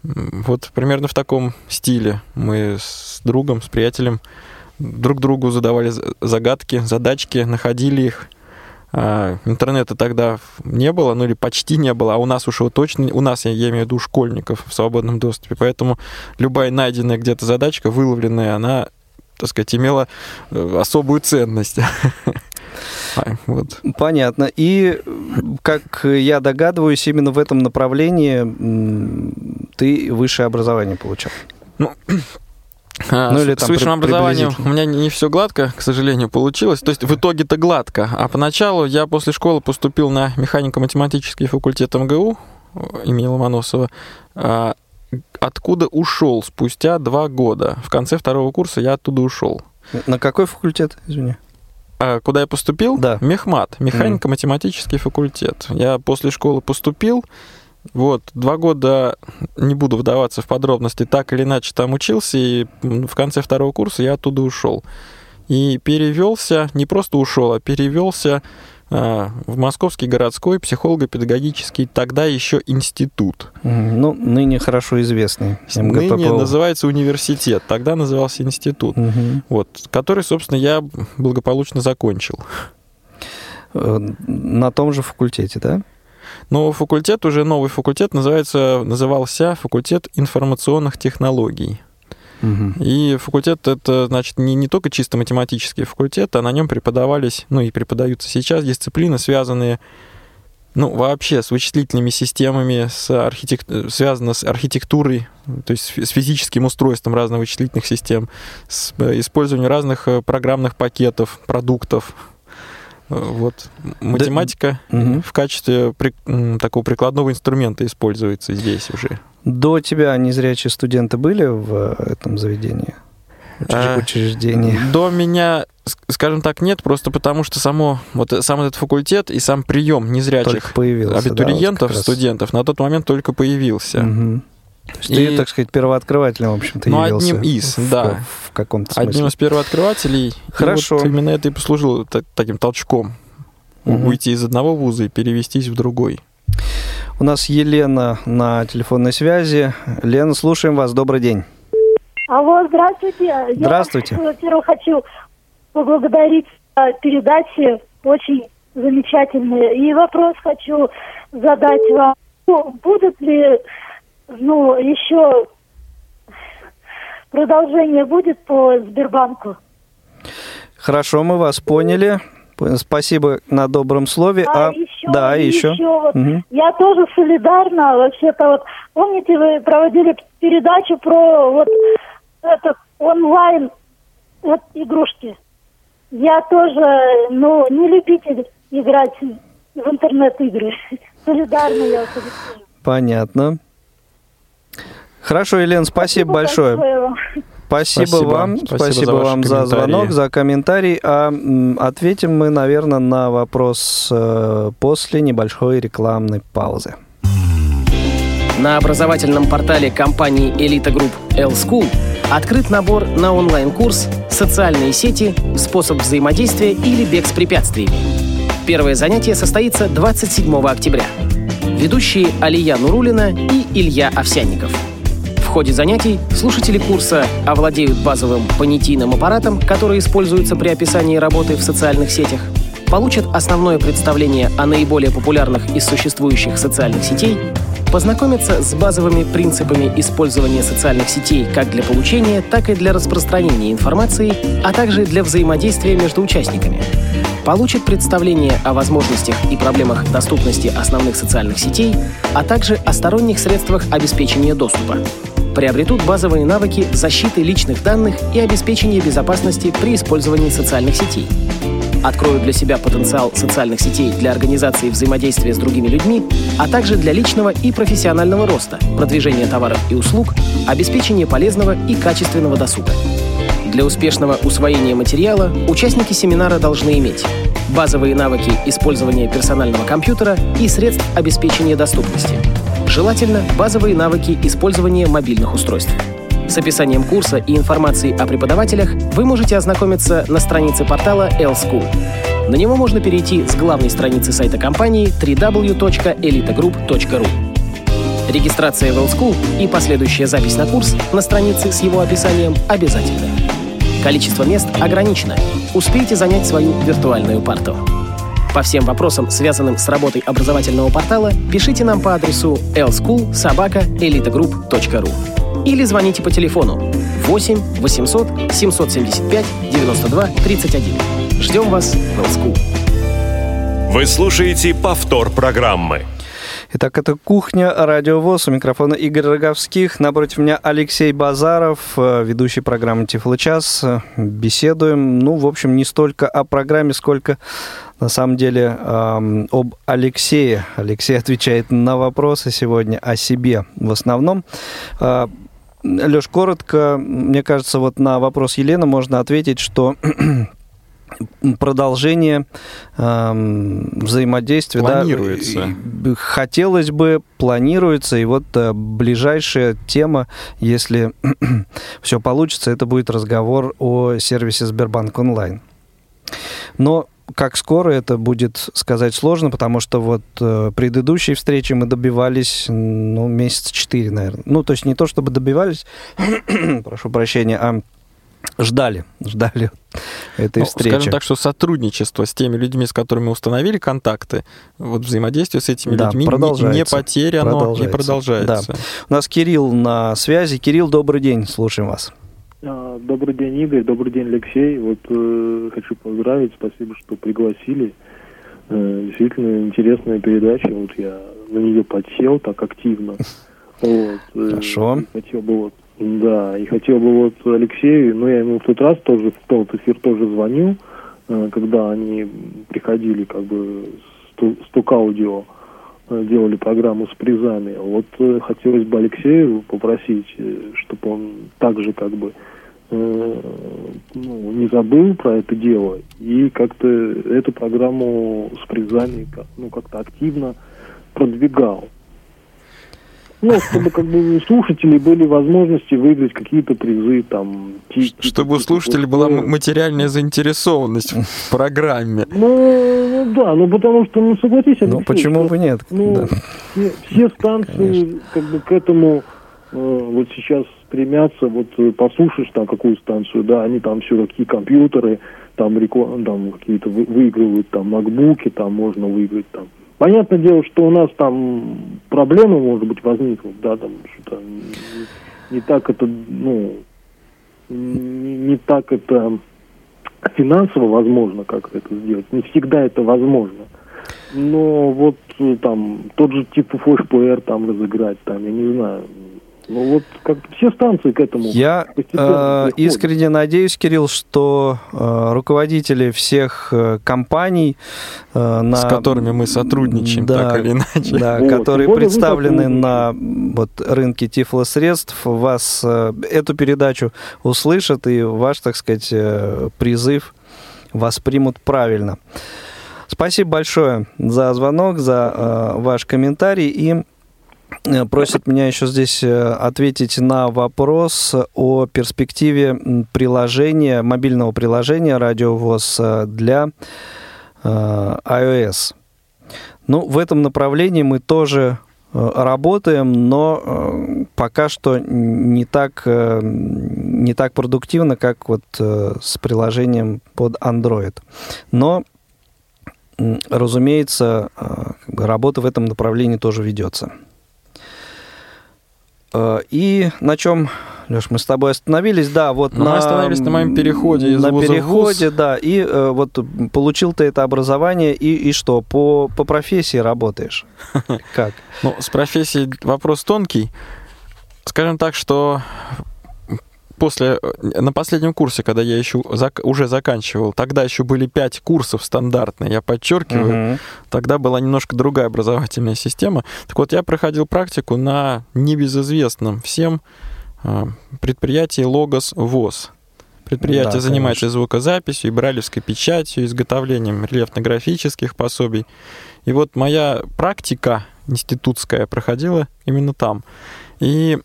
вот примерно в таком стиле мы с другом, с приятелем друг другу задавали загадки, задачки, находили их. А, интернета тогда не было, ну или почти не было, а у нас уж его точно, у нас, я, я имею в виду школьников в свободном доступе, поэтому любая найденная где-то задачка, выловленная, она, так сказать, имела э, особую ценность.
Вот. Понятно. И, как я догадываюсь, именно в этом направлении ты высшее образование получил.
Ну, а, ну, или, там, с высшим образованием у меня не, не все гладко, к сожалению, получилось. То есть в итоге-то гладко. А поначалу я после школы поступил на механико-математический факультет МГУ имени Ломоносова, а, откуда ушел спустя два года. В конце второго курса я оттуда ушел.
На какой факультет, извини?
А куда я поступил?
Да.
Мехмат, механико-математический факультет. Я после школы поступил, вот, два года, не буду вдаваться в подробности, так или иначе там учился, и в конце второго курса я оттуда ушел. И перевелся, не просто ушел, а перевелся в Московский городской психолого-педагогический тогда еще институт.
Ну, ныне хорошо известный.
МГППО. Ныне называется университет, тогда назывался институт. Угу. Вот, который, собственно, я благополучно закончил.
Э, на том же факультете, да?
Но факультет, уже новый факультет, называется, назывался факультет информационных технологий. И факультет это, значит, не, не только чисто математический факультет, а на нем преподавались, ну и преподаются сейчас дисциплины, связанные ну, вообще с вычислительными системами, с архитек... связано с архитектурой, то есть с физическим устройством разных вычислительных систем, с э, использованием разных э, программных пакетов, продуктов. Э, вот. Математика да. в качестве при... такого прикладного инструмента используется здесь уже.
До тебя незрячие студенты были в этом заведении?
Учреждении? До меня, скажем так, нет, просто потому что само, вот сам этот факультет и сам прием незрячих абитуриентов, да, вот студентов на тот момент только появился.
Угу. То есть и... ты, так сказать, первооткрывателем, в общем-то,
ну, явился. одним из, в, да.
В, в каком-то смысле.
Одним из первооткрывателей.
Хорошо.
вот именно это и послужило таким толчком. Угу. Уйти из одного вуза и перевестись в другой.
У нас Елена на телефонной связи. Лена, слушаем вас. Добрый день.
Алло, здравствуйте.
Здравствуйте.
Я, во-первых, хочу поблагодарить передачи. Очень замечательные. И вопрос хочу задать вам. Ну, будут ли, ну, еще продолжение будет по Сбербанку?
Хорошо, мы вас поняли. Спасибо на добром слове.
А, а еще,
да, еще.
еще вот, угу. Я тоже солидарна. Вообще-то вот, помните, вы проводили передачу про вот это онлайн вот, игрушки. Я тоже, ну, не любитель играть в интернет-игры. Солидарна я.
Понятно. Хорошо, Елена, спасибо, спасибо большое. большое. Спасибо, спасибо вам, спасибо, спасибо за вам за звонок, за комментарий. А ответим мы, наверное, на вопрос э, после небольшой рекламной паузы.
На образовательном портале компании Элита Групп L-School открыт набор на онлайн-курс «Социальные сети. Способ взаимодействия или бег с препятствиями». Первое занятие состоится 27 октября. Ведущие Алия Нурулина и Илья Овсянников. В ходе занятий слушатели курса овладеют базовым понятийным аппаратом, который используется при описании работы в социальных сетях, получат основное представление о наиболее популярных из существующих социальных сетей, познакомятся с базовыми принципами использования социальных сетей как для получения, так и для распространения информации, а также для взаимодействия между участниками – получат представление о возможностях и проблемах доступности основных социальных сетей, а также о сторонних средствах обеспечения доступа. Приобретут базовые навыки защиты личных данных и обеспечения безопасности при использовании социальных сетей. Откроют для себя потенциал социальных сетей для организации взаимодействия с другими людьми, а также для личного и профессионального роста, продвижения товаров и услуг, обеспечения полезного и качественного досуга. Для успешного усвоения материала участники семинара должны иметь базовые навыки использования персонального компьютера и средств обеспечения доступности. Желательно базовые навыки использования мобильных устройств. С описанием курса и информацией о преподавателях вы можете ознакомиться на странице портала L-School. На него можно перейти с главной страницы сайта компании www.elitagroup.ru. Регистрация в L-School и последующая запись на курс на странице с его описанием обязательны. Количество мест ограничено. Успейте занять свою виртуальную парту. По всем вопросам, связанным с работой образовательного портала, пишите нам по адресу lschool.sobaka.elitagroup.ru или звоните по телефону 8 800 775 92 31. Ждем вас в L-School.
Вы слушаете повтор программы.
Итак, это «Кухня. Радио ВОЗ». У микрофона Игорь Роговских. Напротив меня Алексей Базаров, э, ведущий программы «Тифло час». Беседуем, ну, в общем, не столько о программе, сколько, на самом деле, эм, об Алексее. Алексей отвечает на вопросы сегодня о себе в основном. Э, Леш, коротко, мне кажется, вот на вопрос Елены можно ответить, что продолжение э, взаимодействия.
Планируется.
Да, хотелось бы, планируется. И вот э, ближайшая тема, если все получится, это будет разговор о сервисе Сбербанк онлайн. Но как скоро это будет сказать сложно, потому что вот э, предыдущие встречи мы добивались, ну, месяца четыре, наверное. Ну, то есть не то, чтобы добивались, прошу прощения, а ждали, ждали этой
ну,
встречи.
Скажем так, что сотрудничество с теми людьми, с которыми установили контакты, вот взаимодействие с этими
да,
людьми не потеряно продолжается. и продолжается.
Да. У нас Кирилл на связи. Кирилл, добрый день, слушаем вас.
А, добрый день, Игорь. Добрый день, Алексей. Вот э, хочу поздравить. Спасибо, что пригласили. Э, действительно интересная передача. Вот я на нее подсел так активно. Вот,
э, Хорошо.
Хотел бы вот да, и хотел бы вот Алексею, ну я ему в тот раз тоже, в тот эфир тоже звоню, э, когда они приходили как бы с Тук-аудио, э, делали программу с призами. Вот э, хотелось бы Алексею попросить, чтобы он также как бы ну, не забыл про это дело и как-то эту программу с призами ну, как-то активно продвигал. Ну, чтобы как бы у слушателей были возможности выиграть какие-то призы, там...
Чтобы у слушателей была материальная заинтересованность в программе.
Ну, ну, да, ну потому что, ну согласись,
Ну почему бы нет?
Ну, все, станции как бы к этому э, вот сейчас стремятся, вот э, послушаешь там какую станцию, да, они там все какие компьютеры, там, реклам, там какие-то выигрывают там макбуки, там можно выиграть там Понятное дело, что у нас там проблемы, может быть, возникнут, да, там что-то не, не так это, ну, не, не так это финансово возможно, как это сделать. Не всегда это возможно. Но вот э, там тот же типа флешплеер там разыграть, там, я не знаю, ну вот как все станции к этому.
Я э, искренне надеюсь, Кирилл, что э, руководители всех э, компаний,
э, на, с которыми мы сотрудничаем,
да,
так или иначе,
да, вот, которые представлены на вот, рынке тифлосредств, вас э, эту передачу услышат и ваш, так сказать, э, призыв воспримут правильно. Спасибо большое за звонок, за э, ваш комментарий и просит меня еще здесь э, ответить на вопрос о перспективе приложения, мобильного приложения «Радиовоз» э, для э, iOS. Ну, в этом направлении мы тоже э, работаем, но э, пока что не так, э, не так продуктивно, как вот э, с приложением под Android. Но, разумеется, э, работа в этом направлении тоже ведется. Э, И на чем, Леш, мы с тобой остановились, да, вот
Ну,
на...
мы остановились на моем переходе из
На
вуза в
переходе,
вуз.
да, и э, вот получил ты это образование, и, и что, по, по профессии работаешь? Как?
Ну, с профессией вопрос тонкий. Скажем так, что после, на последнем курсе, когда я еще зак- уже заканчивал, тогда еще были пять курсов стандартные, я подчеркиваю,
Мгм.
тогда была немножко другая образовательная система. Так вот, я проходил практику на небезызвестном всем а, предприятии «Логос ВОЗ». Предприятие
Да,
занимается
конечно.
звукозаписью, и брайлевской печатью, изготовлением рельефно-графических пособий. И вот моя практика институтская проходила именно там. И,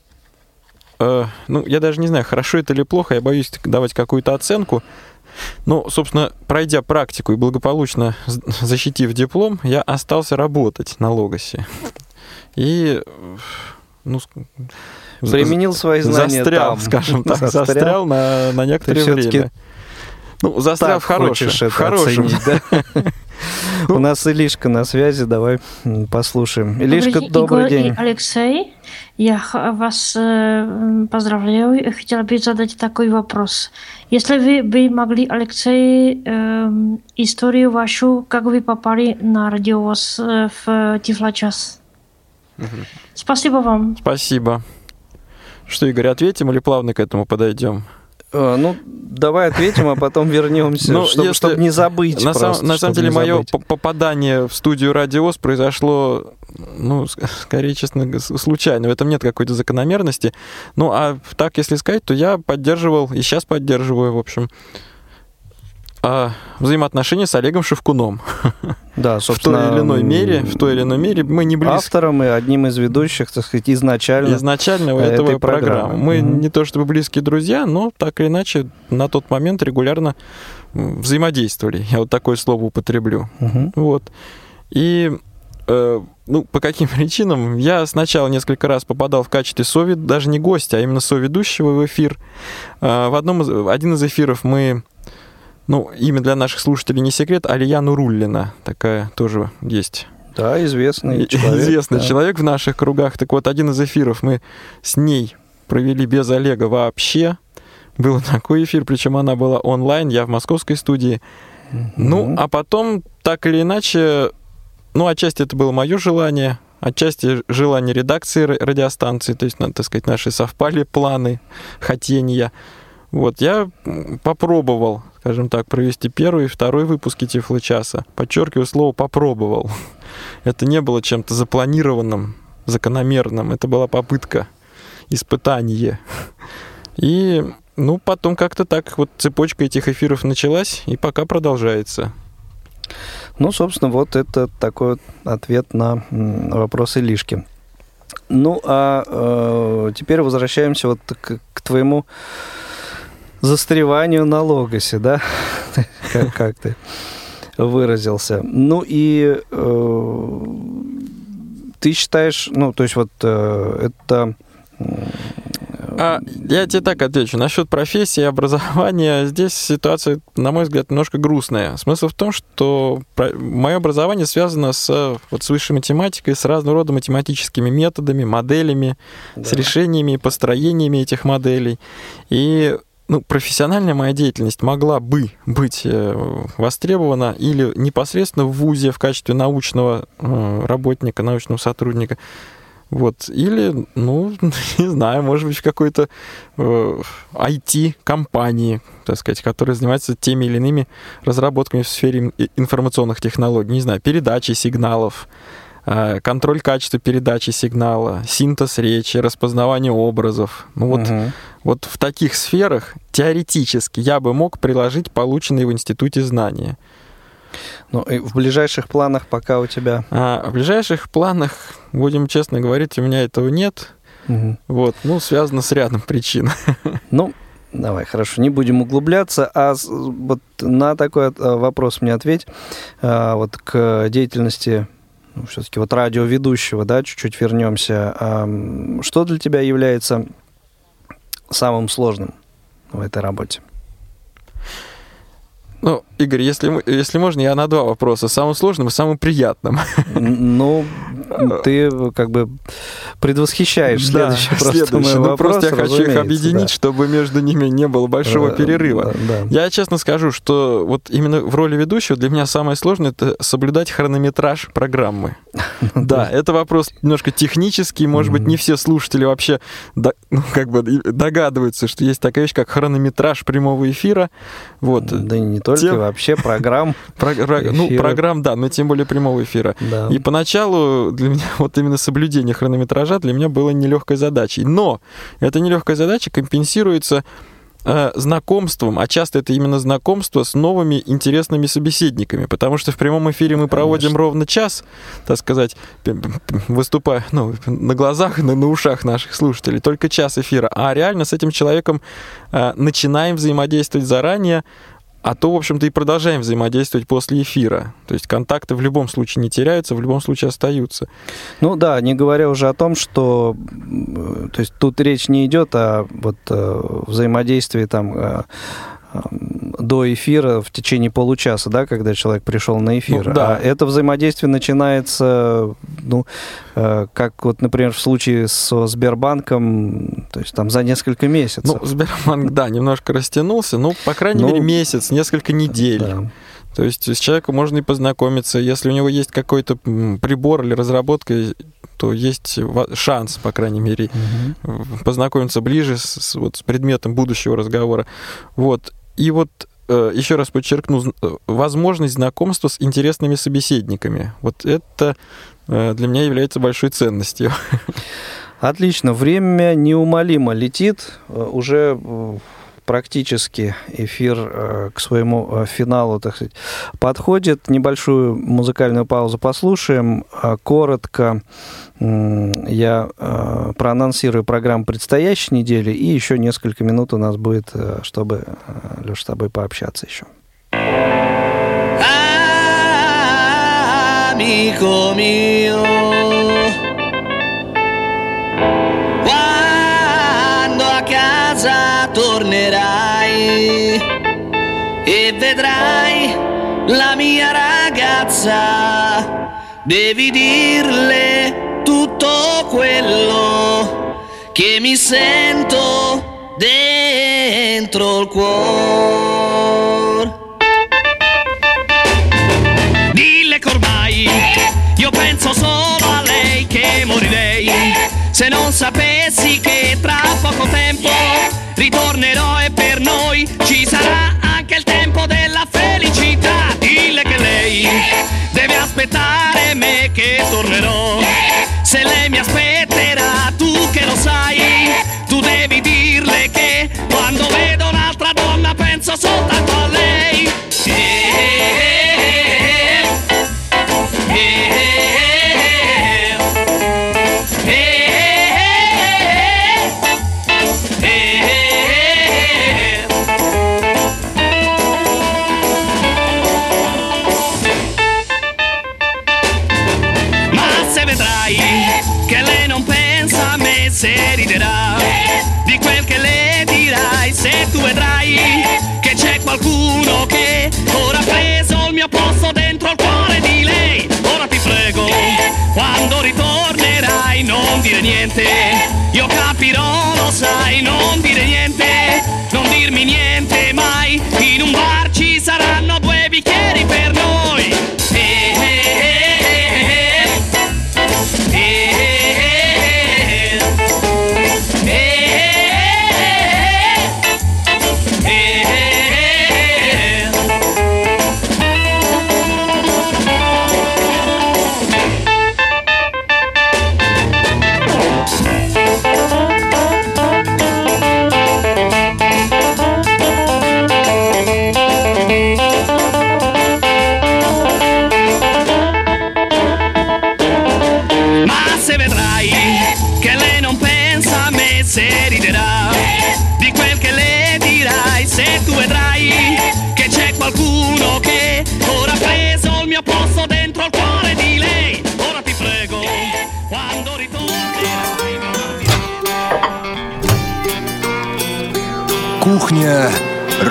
э, ну, я даже не знаю, хорошо это или плохо, я боюсь давать какую-то оценку. Но, собственно, пройдя практику и благополучно защитив диплом, я остался работать на Логосе. И, ну,
Применил свои знания
застрял,
там.
скажем так,
Застрял.
застрял, на, на некоторое время. Ну, застрял
Так
в хорошем.
хочешь
в
это
хорошем.
оценить, да? У нас Илишка на связи, давай послушаем. Илишка, добрый
Игорь и
день.
Алексей, я вас э, поздравляю и хотела бы задать такой вопрос. Если вы бы могли, Алексей, эм, историю вашу, как вы попали на радиовоз э, в Тифлочас. Спасибо вам.
Спасибо. Что, Игорь, ответим или плавно к этому подойдем?
Э, Ну, давай ответим, а потом вернемся,
Ну,
чтобы,
если-
чтобы не забыть.
На,
просто,
сам- на самом деле, мое попадание в студию Радиос произошло, ну, скорее, честно, случайно. В этом нет какой-то закономерности. Ну, а так, если сказать, то я поддерживал, и сейчас поддерживаю, в общем, а, взаимоотношения с Олегом Шевкуном.
Да,
В
собственно,
той или иной мере, в той или иной мере мы не близки.
автором и одним из ведущих, так сказать, изначально.
изначально у
этой
этого
программы.
программы. Мы
Мгм.
не то чтобы близкие друзья, но так или иначе на тот момент регулярно взаимодействовали. Я вот такое слово употреблю.
Мгм.
Вот. И э, ну, по каким причинам? Я сначала несколько раз попадал в качестве совед, даже не гостя, а именно соведущего в эфир. Э, В одном из, в один из эфиров мы, ну, имя для наших слушателей не секрет, Алия Нуруллина, такая тоже есть
Да, известный человек.
известный
да.
человек в наших кругах. Так вот, один из эфиров мы с ней провели без Олега вообще. Был такой эфир, причем она была онлайн, я в московской студии. Ну, а потом, так или иначе, ну, отчасти это было мое желание, отчасти желание редакции ра- радиостанции, то есть, надо так сказать, наши совпали планы, хотения. Вот, я попробовал, скажем так, провести первый и второй выпуски Тифлочаса. Подчеркиваю слово «попробовал». Это не было чем-то запланированным, закономерным. Это была попытка, испытание. И, ну, потом как-то так вот цепочка этих эфиров началась и пока продолжается.
Ну, собственно, вот это такой ответ на вопрос Илишки. Ну, а э, теперь возвращаемся вот к, к твоему застреванию на логосе, да? как, как ты выразился. Ну и э, ты считаешь, ну, то есть вот э, это...
А, я тебе так отвечу. Насчет профессии и образования, здесь ситуация, на мой взгляд, немножко грустная. Смысл в том, что мое образование связано с, вот, с высшей математикой, с разного рода математическими методами, моделями, с решениями и построениями этих моделей. И ну, профессиональная моя деятельность могла бы быть э, востребована или непосредственно в ВУЗе в качестве научного э, работника, научного сотрудника, вот. Или, ну, не знаю, может быть, в какой-то э, IT-компании, так сказать, которая занимается теми или иными разработками в сфере информационных технологий. Не знаю, передачи сигналов, контроль качества передачи сигнала, синтез речи, распознавание образов. Ну, вот,
Мгм.
вот в таких сферах теоретически я бы мог приложить полученные в институте знания.
Ну, и в ближайших планах пока у тебя...
А в ближайших планах, будем честно говорить, у меня этого нет.
Мгм.
Вот, ну, связано с рядом причин.
Ну, Давай, хорошо, не будем углубляться, а вот на такой э, вопрос мне ответь. А, Вот к деятельности все-таки вот радиоведущего, да, чуть-чуть вернемся. Что для тебя является самым сложным в этой работе?
Ну, Игорь, если, если можно, я на два вопроса. Самым сложным и самым приятным.
Ну, ты как бы предвосхищаешь
Да,
следующий просто
следующий.
мой
Ну,
вопрос,
просто я хочу их объединить,
да.
чтобы между ними не было большого
Э,
перерыва.
да, да.
Я честно скажу, что вот именно в роли ведущего для меня самое сложное это соблюдать хронометраж программы. Да, это вопрос немножко технический, может быть, не все слушатели вообще ну, как бы догадываются, что есть такая вещь, как хронометраж прямого эфира. Вот.
Да не только,
Тем-
вообще программ.
Про- про- ну, программ, да, но тем более прямого эфира.
Да.
И поначалу для меня вот именно соблюдение хронометража для меня было нелегкой задачей. Но эта нелегкая задача компенсируется э, знакомством, а часто это именно знакомство с новыми интересными собеседниками, потому что в прямом эфире мы проводим ровно час, так сказать, выступая ну, на глазах, на, на ушах наших слушателей, только час эфира, а реально с этим человеком э, начинаем взаимодействовать заранее, а то, в общем-то, и продолжаем взаимодействовать после эфира. То есть контакты в любом случае не теряются, в любом случае остаются.
Ну да, не говоря уже о том, что м, то есть тут речь не идет о вот э, взаимодействии там э, до эфира в течение получаса, да, когда человек пришел на эфир.
Ну, да.
А это взаимодействие начинается, ну, э, как вот, например, в случае со Сбербанком, то есть там за несколько месяцев.
Ну, Сбербанк, да, немножко растянулся, ну, по крайней
Ну,
мере, месяц, несколько недель.
Да.
То есть с человеком можно и познакомиться. Если у него есть какой-то прибор или разработка, то есть шанс, по крайней мере, в- познакомиться ближе с, с- вот, с предметом будущего разговора. Вот. И вот э, еще раз подчеркну, э, возможность знакомства с интересными собеседниками. Вот это э, для меня является большой ценностью.
Отлично, время неумолимо летит. Уже практически эфир э, к своему э, финалу, так сказать, подходит. Небольшую музыкальную паузу послушаем. А Коротко я э, проанонсирую программу предстоящей недели, и еще несколько минут у нас будет, чтобы, Леша, с тобой пообщаться еще.
amico mio. Tornerai e vedrai la mia ragazza, devi dirle tutto quello che mi sento dentro il cuore. Dille ormai io penso solo a lei che morirei se non sapessi che tra poco tempo ritornerò e per noi ci sarà anche il tempo della felicità. Dille che lei deve aspettare me che tornerò. Se lei mi aspetterà, tu che lo sai, tu devi dirle che quando vedo un'altra donna penso soltanto a lei. Eh, se riderà di quel che le dirai, se tu vedrai che c'è qualcuno che ora ha preso il mio posto dentro il cuore di lei. Ora ti prego, quando ritornerai non dire niente,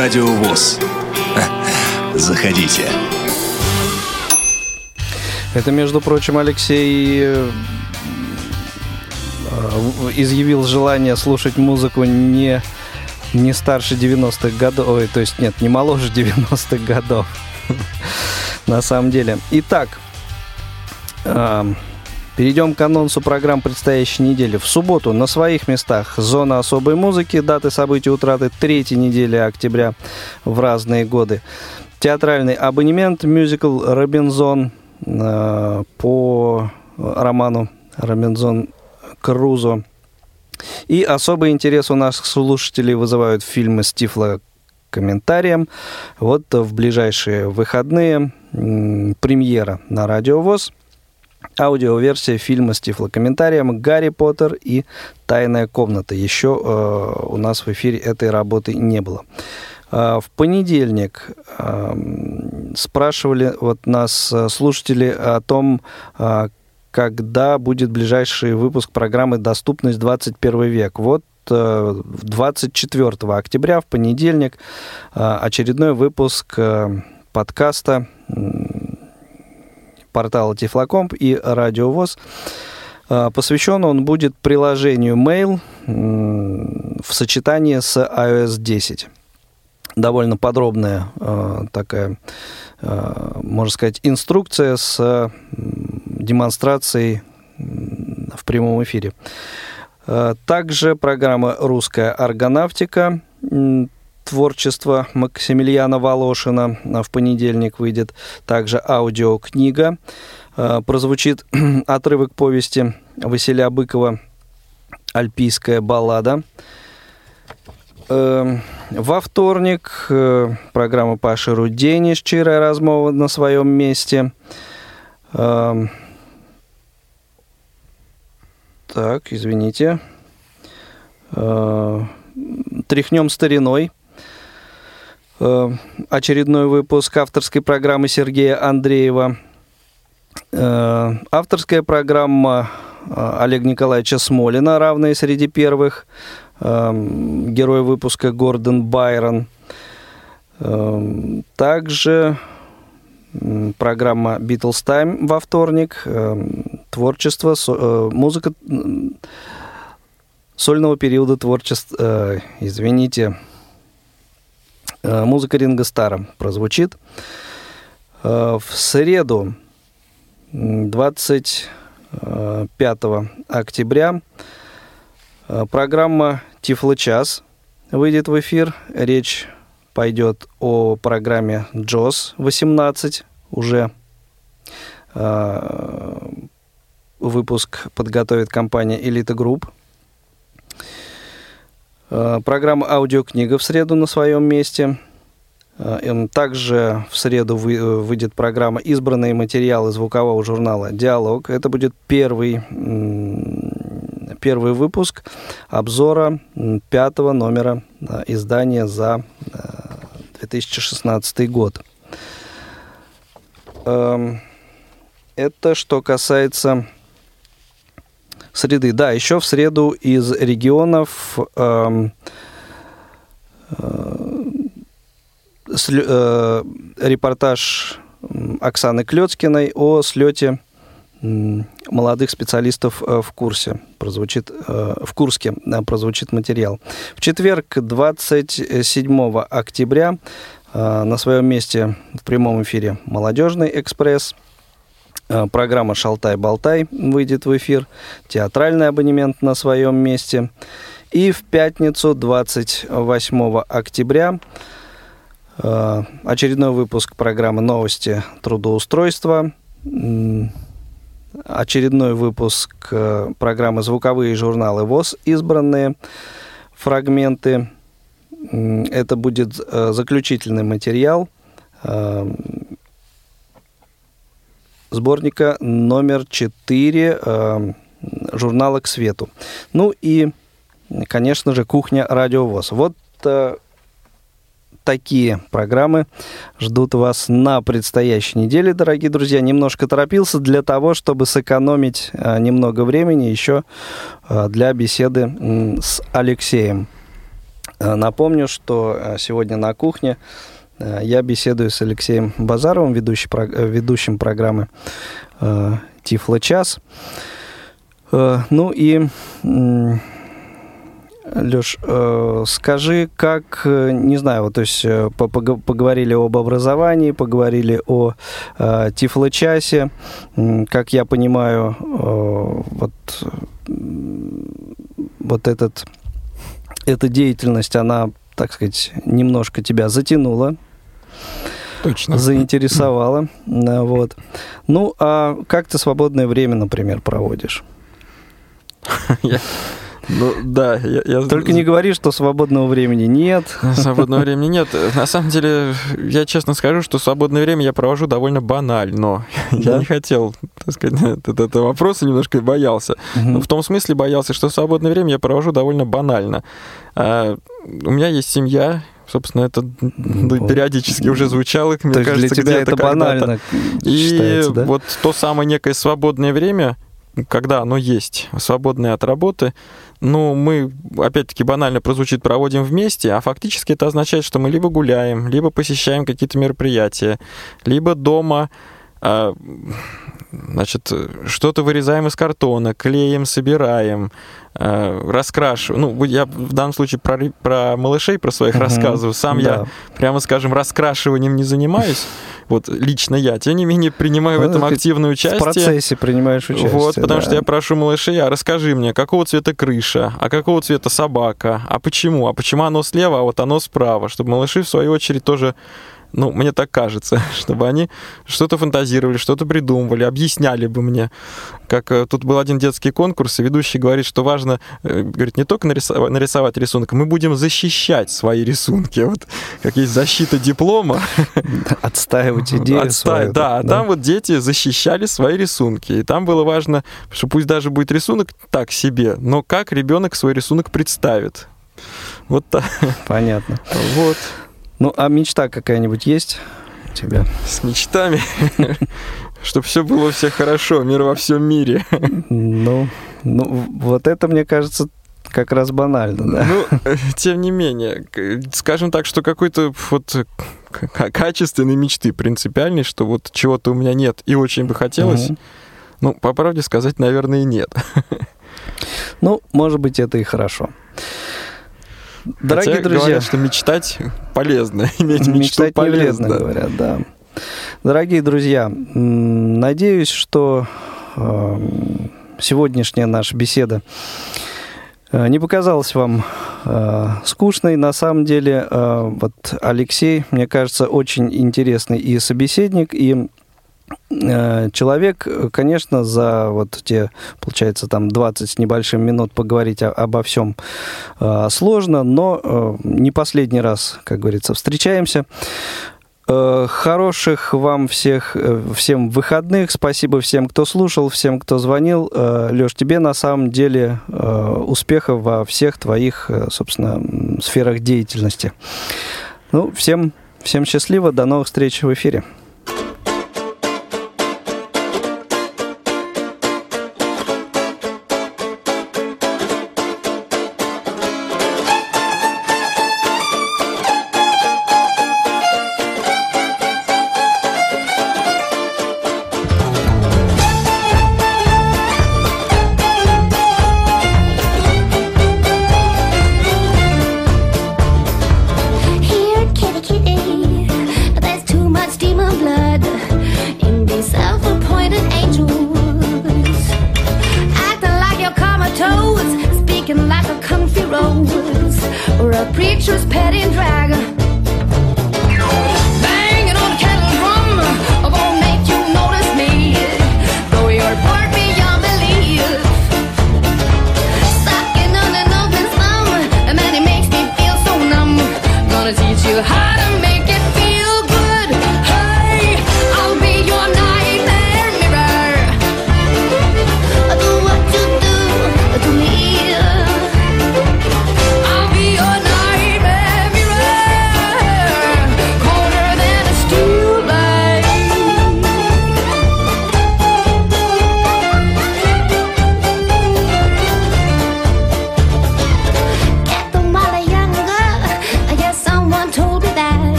Радиовоз. Заходите.
Это, между прочим, Алексей э, изъявил желание слушать музыку не, не старше 90-х годов, ой, то есть нет, не моложе 90-х годов, на самом деле. Итак, Перейдем к анонсу программ предстоящей недели. В субботу на своих местах зона особой музыки, даты событий утраты третьей недели октября в разные годы. Театральный абонемент, мюзикл «Робинзон» э, по роману «Робинзон Крузо». И особый интерес у наших слушателей вызывают фильмы с тифло комментарием. Вот в ближайшие выходные премьера на Радиовоз – аудиоверсия фильма с тифлокомментарием «Гарри Поттер и тайная комната». Еще э, у нас в эфире этой работы не было. Э, в понедельник э, спрашивали вот нас э, слушатели о том, э, когда будет ближайший выпуск программы «Доступность 21 век». Вот 24 э, октября в понедельник очередной выпуск подкаста портала Тифлокомп и Радиовоз. А, посвящен он будет приложению Mail в сочетании с iOS 10 довольно подробная э, такая, э, можно сказать, инструкция с демонстрацией в прямом эфире. Также программа «Русская аргонавтика», творчество Максимилиана Волошина в понедельник выйдет. Также аудиокнига. Э, прозвучит отрывок повести Василия Быкова «Альпийская баллада». Э, во вторник э, программа Паши Рудени «Щирая размова на своем месте». Так, извините. Тряхнем стариной. Э, очередной выпуск авторской программы Сергея Андреева. Э, авторская программа э, Олега Николаевича Смолина, равная среди первых. Герой выпуска Гордон Байрон. Также программа Beatles Time во вторник. Творчество, музыка сольного периода творчества, извините, музыка Ринга Стара прозвучит. Э, в среду, 25 октября, э, программа Тифло час выйдет в эфир. Речь пойдет о программе JOS 18 уже выпуск подготовит компания Elite Group. Э, программа «Аудиокнига» в среду на своем месте. Э, также в среду э, выйдет программа «Избранные материалы звукового журнала «Диалог». Это будет первый, первый выпуск обзора пятого номера издания за 2016 год. Эм, это что касается среды. Да, еще в среду из регионов эм, э, э, репортаж Оксаны Клецкиной о слете молодых специалистов э, в курсе прозвучит э, в Курске прозвучит материал. В четверг, 27 октября, на своем месте в прямом эфире «Молодежный экспресс» Э, программа «Шалтай-болтай» выйдет в эфир, театральный абонемент на своем месте. И в пятницу, 28 октября, э, очередной выпуск программы «Новости трудоустройства», очередной выпуск э, программы «Звуковые журналы ВОЗ», избранные фрагменты. Это будет заключительный материал сборника номер 4 э, журнала «К свету». Ну и, конечно же, «Кухня Радиовоз». Вот э, такие программы ждут вас на предстоящей неделе, дорогие друзья. Немножко торопился для того, чтобы сэкономить э, немного времени еще э, для беседы с Алексеем. Напомню, что сегодня на кухне я беседую с Алексеем Базаровым, ведущий, э, ведущим программы э, Тифло час. Э, Ну и, Леш, скажи, как, э, не знаю, вот, то есть э, по- пог- поговорили об образовании, поговорили о э, Тифло-часе. Как я понимаю, э, вот, вот этот, эта деятельность, она, так сказать, немножко тебя затянула,
Точно.
заинтересовала. Да, Вот. Ну, а как ты свободное время, например, проводишь?
Я- Ну, да, я, я-
Только не говори, что свободного времени нет.
Свободного времени нет. На самом деле, я честно скажу, что свободное время я провожу довольно банально. Я
Да?
не хотел, так сказать, этот, этого вопроса немножко боялся.
Мгм.
Ну, в том смысле боялся, что свободное время я провожу довольно банально. А, у меня есть семья, собственно, это ну,
Вот.
периодически уже звучало, мне
То
кажется,
для тебя это банально
И
да?
вот то самое некое свободное время, когда оно есть, свободное от работы, ну, мы, опять-таки, банально прозвучит, проводим вместе, а фактически это означает, что мы либо гуляем, либо посещаем какие-то мероприятия, либо дома а, значит, что-то вырезаем из картона, клеим, собираем, а, раскрашиваем. Ну, я в данном случае про, про малышей, про своих
Мгм.
рассказываю. Сам я,
Да.
прямо скажем, раскрашиванием не занимаюсь. Вот лично я. Тем не менее, принимаю в
Ну,
этом
ты
активное участие.
В процессе принимаешь участие.
Вот, потому
да.
что я прошу малышей, а расскажи мне, какого цвета крыша, а какого цвета собака, а почему, а почему оно слева, а вот оно справа, чтобы малыши, в свою очередь, тоже ну, мне так кажется, чтобы они что-то фантазировали, что-то придумывали, объясняли бы мне. Как э, тут был один детский конкурс, и ведущий говорит, что важно, э, говорит, не только нарисовать, нарисовать рисунок, мы будем защищать свои рисунки. Вот как есть защита диплома,
Отстаивать идею
Отста-
свою.
Да, а там вот дети защищали свои рисунки. И там было важно, что пусть даже будет рисунок так себе, но как ребенок свой рисунок представит. Вот так.
Понятно.
Вот.
Ну, а мечта какая-нибудь есть у тебя?
С мечтами. Чтобы все было у всех хорошо, мир во всем мире.
Ну, ну, вот это, мне кажется, как раз банально, да?
Ну, тем не менее, скажем так, что какой-то вот качественной мечты принципиальной, что вот чего-то у меня нет и очень бы хотелось,
Мгм.
ну, по правде сказать, наверное, нет.
Ну, может быть, это и хорошо. Дорогие
Хотя
друзья,
говорят, что мечтать полезно, иметь мечту
мечтать
полезно.
вредно, говорят, да. Дорогие друзья, надеюсь, что эм, сегодняшняя наша беседа э, не показалась вам э, скучной. На самом деле, э, вот Алексей, мне кажется, очень интересный и собеседник, и человек, э, конечно, за вот те, получается, там 20 с небольшим минут поговорить о- обо всем э, сложно, но э, не последний раз, как говорится, встречаемся. Э, Хороших вам всех, э, всем выходных. Спасибо всем, кто слушал, всем, кто звонил. Леш, тебе на самом деле э, успехов во всех твоих, э, собственно, сферах деятельности. Ну, всем, всем счастливо. До новых встреч в эфире.